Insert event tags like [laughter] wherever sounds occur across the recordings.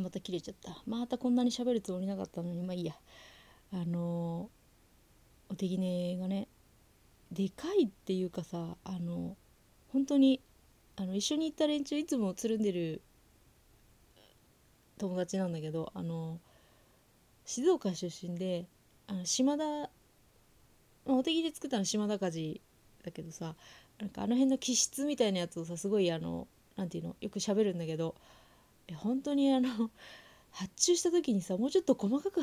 また切れちゃった。またこんなに喋るつもりなかったのに。まあいいや。あのお手ぎねがねでかいっていうかさあの本当にあの一緒に行った連中いつもつるんでる友達なんだけどあの静岡出身であの島田、ま、お手ぎで作ったの島田鍛冶だけどさなんかあの辺の気質みたいなやつをさすごいあのなんていうのよく喋るんだけど本当にあの [laughs] 発注した時にさもうちょっと細かく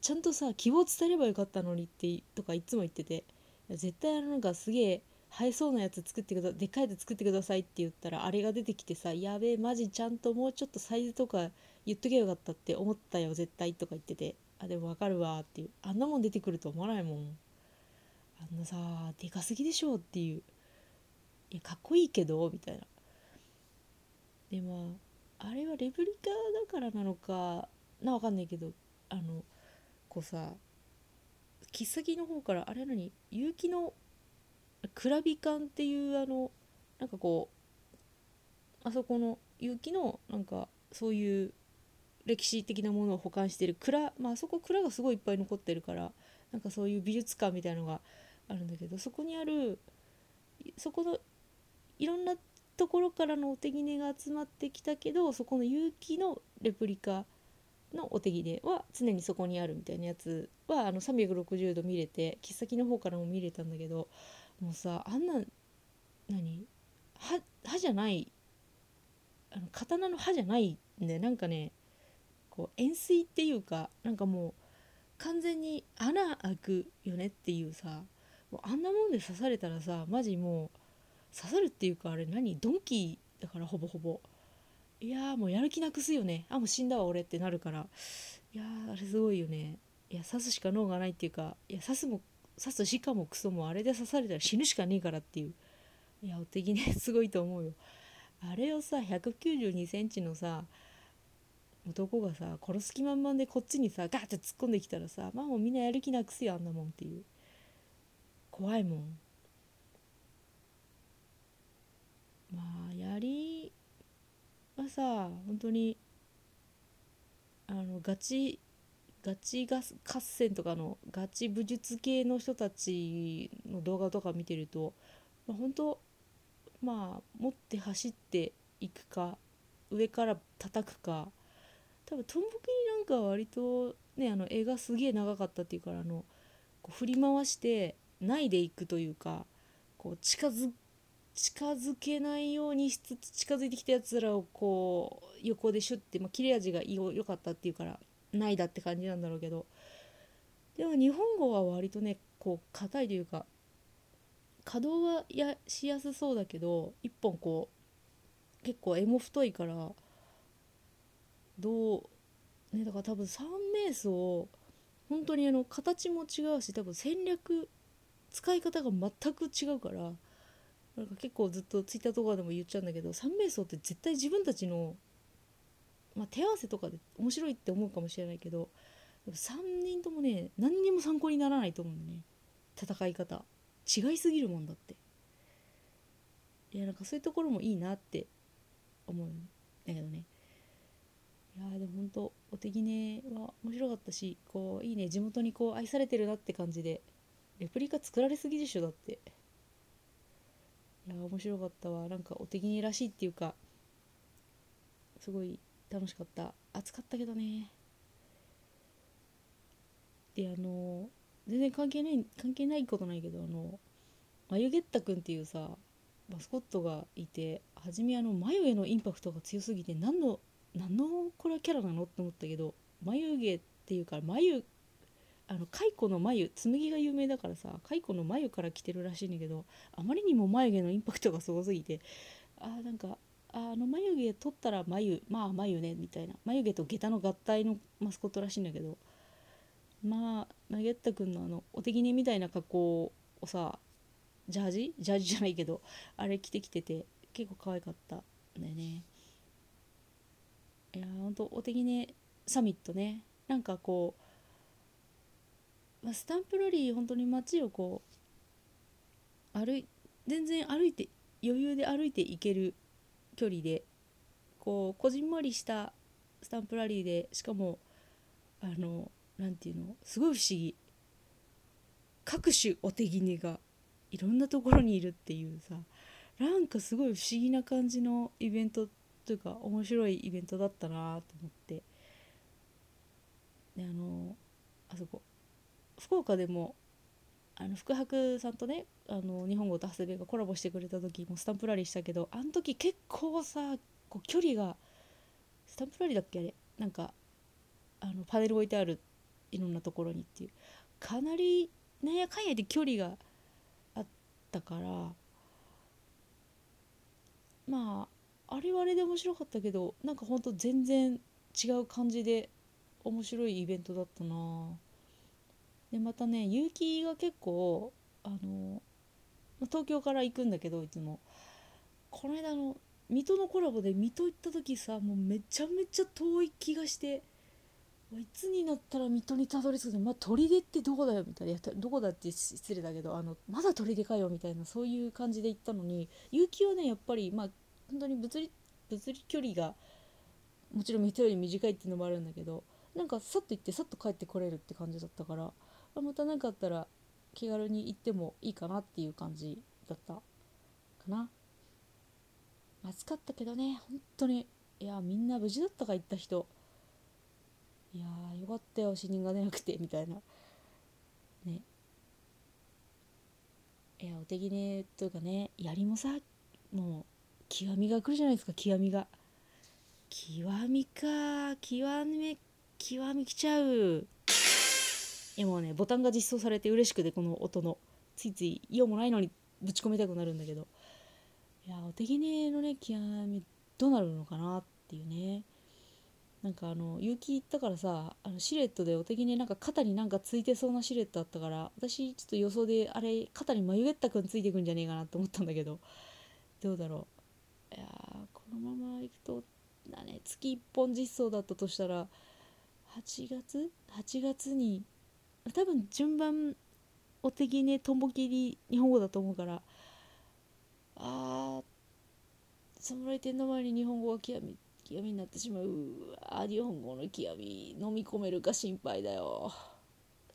ちゃんとさ希望伝えればよかったのにってとかいつも言ってて絶対あのなんかすげえ生えそうなやつ作ってくださいでっかいやつ作ってくださいって言ったらあれが出てきてさやべえマジちゃんともうちょっとサイズとか言っとけばよかったって思ったよ絶対とか言っててあでもわかるわっていうあんなもん出てくると思わないもん。あんなさでかすぎでしょっていう。いやかっこいいけどみたいな。でまああれはレプリカだからなのかなわかんないけどあのこうさ切っ先の方からあれ何？結城のクラビカンっていうあのなんかこうあそこの結城のなんかそういう歴史的なものを保管してる蔵まああそこ蔵がすごいいっぱい残ってるからなんかそういう美術館みたいのがあるんだけどそこにあるそこのいろんなところからのお手ぎねが集まってきたけどそこの結城のレプリカのお手ぎねは常にそこにあるみたいなやつはあの360度見れて切っ先の方からも見れたんだけどもうさあんな何？歯歯じゃないあの刀の歯じゃないんでなんかねこう円錐っていうかなんかもう完全に穴開くよねっていうさもうあんなもんで刺されたらさマジもう刺さるっていうかあれ何？ドンキだからほぼほぼ。いやもうやる気なくすよね。あもう死んだわ俺ってなるから。いやあれすごいよね。いや刺すしか脳がないっていうかいや刺すも刺すしかもクソもあれで刺されたら死ぬしかねえからっていう。いやお手ぎね [laughs] すごいと思うよ。あれをさ1 9 2センチのさ男がさ殺す気満々でこっちにさガーって突っ込んできたらさまあもうみんなやる気なくすよあんなもんっていう。怖いもん。まあ槍はさ本当にあのガチガチ合戦とかのガチ武術系の人たちの動画とか見てると、まあ、本当まあ持って走っていくか上から叩くか多分トンボキなんか割とねあの絵がすげえ長かったっていうからあのこう振り回してないでいくというかこう近づ近づけないようにしつつ近づいてきたやつらをこう横でシュッて、まあ、切れ味が良かったっていうからないだって感じなんだろうけど。でも日本語は割とねこう硬いというか稼働はやしやすそうだけど一本こう結構柄も太いからどうねだから多分三名層本当にあの形も違うし多分戦略使い方が全く違うからなんか結構ずっとツイッターとかでも言っちゃうんだけど三名層って絶対自分たちの、まあ、手合わせとかで面白いって思うかもしれないけど3人ともね何にも参考にならないと思うんだね。戦い方。違いすぎるもんだって。いやなんかそういうところもいいなって思うんだけどね。いやでも本当お手ぎねは面白かったしこういいね地元にこう愛されてるなって感じでレプリカ作られすぎでしょだって。いや面白かったわ。なんかお手ぎねらしいっていうかすごい楽しかった。暑かったけどね。であの全然関係ない関係ないことないけどあの眉毛ったくんっていうさマスコットがいて初めあの眉毛のインパクトが強すぎて何の何のこれはキャラなの？って思ったけど眉毛っていうか眉あの蚕の眉紬が有名だからさ蚕の眉から来てるらしいんだけどあまりにも眉毛のインパクトがすごすぎてあーなんかあの眉毛取ったら眉まあ眉ねみたいな。眉毛と下駄の合体のマスコットらしいんだけどまあマゲッタ君のあのお手ぎねみたいな格好をさジャージ？ジャージじゃないけどあれ着てきてて結構可愛かったんだよね。いやほんとお手ぎねサミットね。なんかこう、スタンプラリー本当に街をこう歩い全然歩いて余裕で歩いていける距離でこうこじんまりしたスタンプラリーでしかもあのなんていうのすごい不思議。各種お手ぎがいろんなところにいるっていうさなんかすごい不思議な感じのイベントというか面白いイベントだったなと思って。であのあそこ福岡でもあの福博さんとねあの日本語と長谷部がコラボしてくれた時もスタンプラリーしたけどあの時結構さこう距離がスタンプラリーだっけあれ？なんかあのパネル置いてあるいろんなところにっていう。かなりなんやかんやで距離があったからまああれはあれで面白かったけどなんかほんと全然違う感じで面白いイベントだったなでまたね結城が結構あの東京から行くんだけどいつも。この間の水戸のコラボで水戸行った時さもうめちゃめちゃ遠い気がしていつになったら水戸にたどり着くの？まあ砦ってどこだよ？みたいな。どこだって失礼だけどあのまだ砦かよ？みたいなそういう感じで行ったのに結城はねやっぱりまあ本当に物理物理距離がもちろん水戸より短いっていうのもあるんだけどなんかさっと行ってさっと帰ってこれるって感じだったからまた何かあったら気軽に行ってもいいかなっていう感じだったかな。暑かったけどね本当に。いやみんな無事だったか行った人。いやーよかったよ死人が出なくてみたいな。ね。いやお手ぎねというかね槍もさもう極みが来るじゃないですか極みが。極みか極め極みきちゃう。いやもねボタンが実装されて嬉しくてこの音の。ついつい用もないのにぶち込みたくなるんだけど。いやお手ぎねのね極みどうなるのかなっていうね。なんかあの結城行ったからさあのシルエットでお手ぎねなんか肩になんかついてそうなシルエットあったから私ちょっと予想であれ肩に眉毛ったくんついてくんじゃねえかなと思ったんだけど。どうだろう。いやこのままいくとだね月1本実装だったとしたら8月 ?8 月に多分順番お手ぎねとんぼ切り日本語だと思うからあー侍店の前に日本語が極み極みになってしまう。うわ日本語の極み飲み込めるか心配だよ。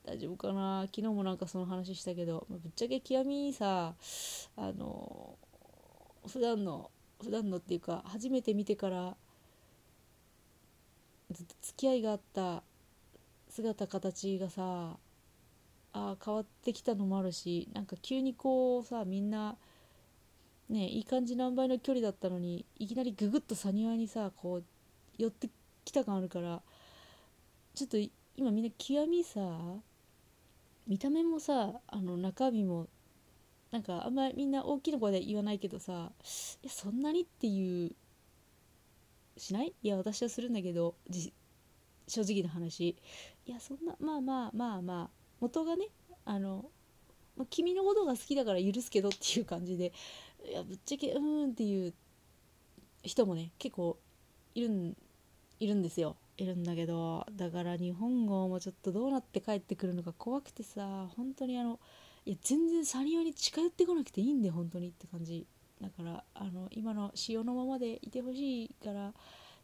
大丈夫かな？昨日もなんかその話したけど、まあ、ぶっちゃけ極みさあの普段の普段のっていうか初めて見てからずっと付き合いがあった姿形がさあ変わってきたのもあるしなんか急にこうさみんなねいい感じ何倍の距離だったのにいきなりググッとサニワにさこう寄ってきた感あるからちょっと今みんな極みさ見た目もさあの中身もなんかあんまりみんな大きな声で言わないけどさいやそんなにっていうしない？いや私はするんだけど正直な話。いやそんなまあまあまあまあ元がねあの、君のことが好きだから許すけどっていう感じでいやぶっちゃけうーんっていう人もね結構いるんいるんですよ。いるんだけどだから日本語もちょっとどうなって帰ってくるのか怖くてさ本当にあのいや全然サニオに近寄ってこなくていいんで本当にって感じ。だからあの今の塩のままでいてほしいから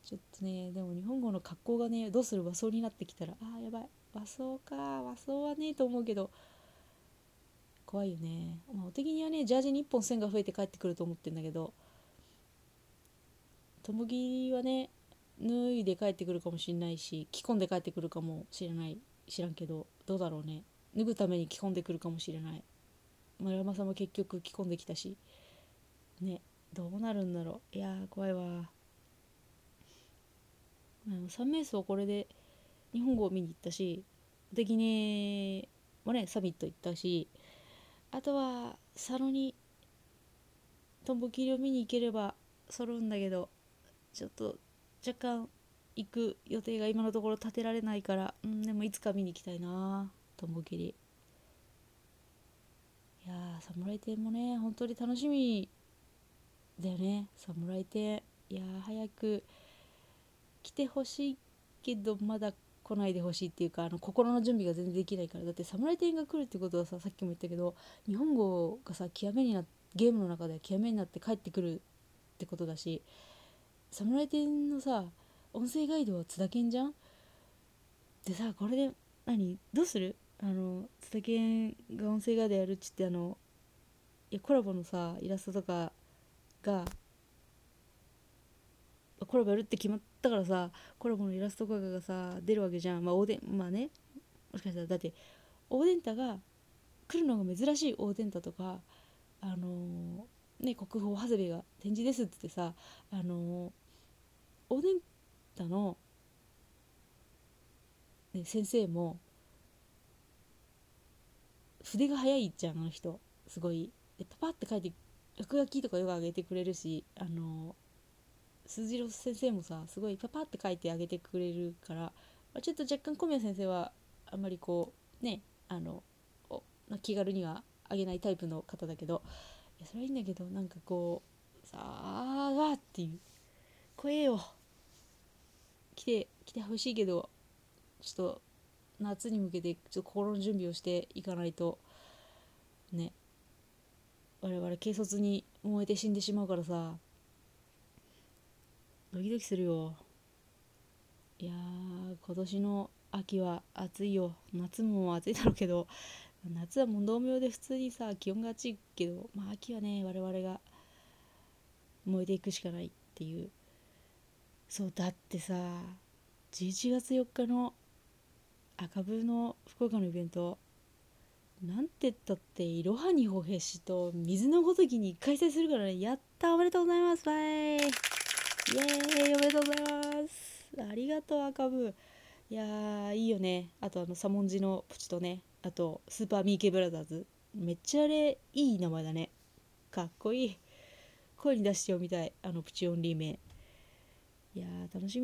ちょっとねでも日本語の格好がねどうする和装になってきたらあーやばい。和装か和装はねえと思うけど怖いよね、まあ、お手ぎにはねジャージに1本線が増えて帰ってくると思ってんだけどともぎはね脱いで帰ってくるかもしれないし着込んで帰ってくるかもしれない。知らんけどどうだろうね。脱ぐために着込んでくるかもしれない。村山さんも結局着込んできたしねどうなるんだろう。いやー怖いわ3名層これで日本語を見に行ったしできねもねサミット行ったしあとは佐野にトンボ切りを見に行ければ揃うんだけどちょっと若干行く予定が今のところ立てられないからうんでもいつか見に行きたいなトンボ切りいや侍店もね本当に楽しみだよね侍店いや早く来てほしいけどまだ来ないでほしいっていうかあの心の準備が全然できないからだって侍店が来るってことはささっきも言ったけど日本語がさ極めになゲームの中では極めになって帰ってくるってことだし侍店のさ音声ガイドは津田健じゃん？でさこれで何？どうする？あの津田健が音声ガイドやるっつってあのいやコラボのさイラストとかがコラボやるって決まったからさコラボのイラストとかがさ出るわけじゃん。まあおでまあねもしかしたらだってオーデンタが来るのが珍しいオーデンタとかあのーね国宝長谷部が展示ですってってさあのーオーデンタの、ね、先生も筆が早いじゃんあの人。すごい。でパパって書いて落書きとかよく上げてくれるしあの鈴次郎先生もさすごいパパって書いてあげてくれるから、まあ、ちょっと若干小宮先生はあんまりこうねあのお気軽にはあげないタイプの方だけどいやそれはいいんだけどなんかこうさあわっていう声よ来て来てほしいけどちょっと夏に向けてちょっと心の準備をしていかないとね我々軽率に燃えて死んでしまうからさドキドキするよ。いやー今年の秋は暑いよ。夏も暑いだろうけど夏は問答無用で普通にさ気温が暑いけどまあ秋はね我々が燃えていくしかないっていう。そうだってさ11月4日の赤部の福岡のイベントなんて言ったっていろはにほへしと水のごときに開催するからね。やったおめでとうございます。バイ。イエーイおめでとうございます。ありがとう赤部いやーいいよね。あとあのサモンジのプチとね。あとスーパーミーケブラザーズ。めっちゃあれいい名前だね。かっこいい。声に出して読みたいあのプチオンリー名。いやー楽しみ。